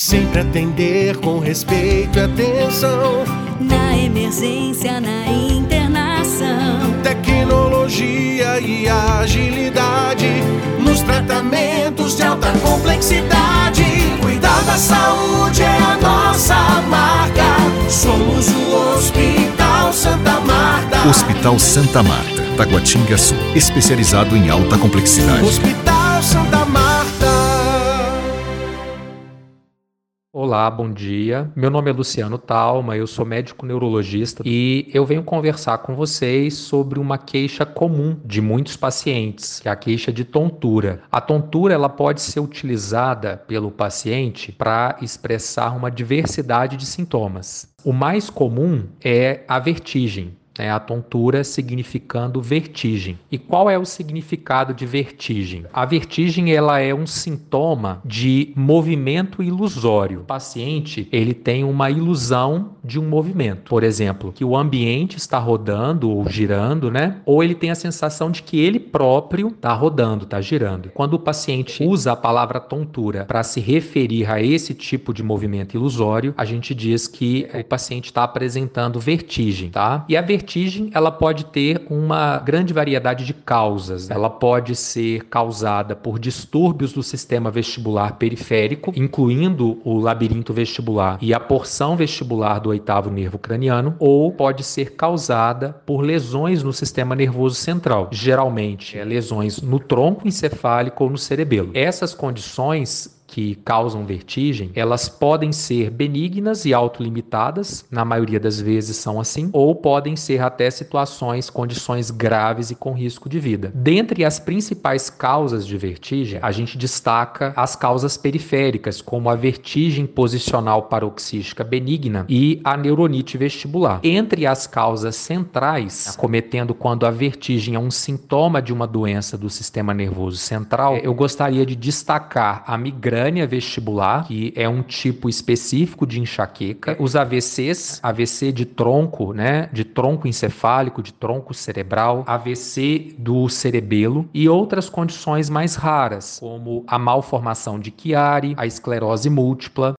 Sempre atender com respeito e atenção. Na emergência, na internação. Tecnologia e agilidade. Nos tratamentos de alta complexidade. Cuidar da saúde é a nossa marca. Somos o Hospital Santa Marta. Hospital Santa Marta, Taguatinga Sul. Especializado em alta complexidade. Hospital Santa Marta. Olá, bom dia. Meu nome é Luciano Talma, eu sou médico neurologista e eu venho conversar com vocês sobre uma queixa comum de muitos pacientes, que é a queixa de tontura. A tontura ela pode ser utilizada pelo paciente para expressar uma diversidade de sintomas. O mais comum é a vertigem, né, a tontura significando vertigem. E qual é o significado de vertigem? A vertigem ela é um sintoma de movimento ilusório. O paciente ele tem uma ilusão de um movimento, por exemplo, que o ambiente está rodando ou girando, né? Ou ele tem a sensação de que ele próprio está rodando, está girando. Quando o paciente usa a palavra tontura para se referir a esse tipo de movimento ilusório, a gente diz que o paciente está apresentando vertigem, tá? E a vertigem ela pode ter uma grande variedade de causas. Ela pode ser causada por distúrbios do sistema vestibular periférico, incluindo o labirinto vestibular e a porção vestibular do oitavo nervo craniano, ou pode ser causada por lesões no sistema nervoso central, geralmente é lesões no tronco encefálico ou no cerebelo. Essas condições que causam vertigem, elas podem ser benignas e autolimitadas, na maioria das vezes são assim, ou podem ser até situações, condições graves e com risco de vida. Dentre as principais causas de vertigem, a gente destaca as causas periféricas, como a vertigem posicional paroxística benigna e a neuronite vestibular. Entre as causas centrais, acometendo quando a vertigem é um sintoma de uma doença do sistema nervoso central, eu gostaria de destacar a migrânia migrânia vestibular, que é um tipo específico de enxaqueca. Os AVCs, AVC de tronco, né, de tronco encefálico, de tronco cerebral, AVC do cerebelo e outras condições mais raras, como a malformação de Chiari, a esclerose múltipla,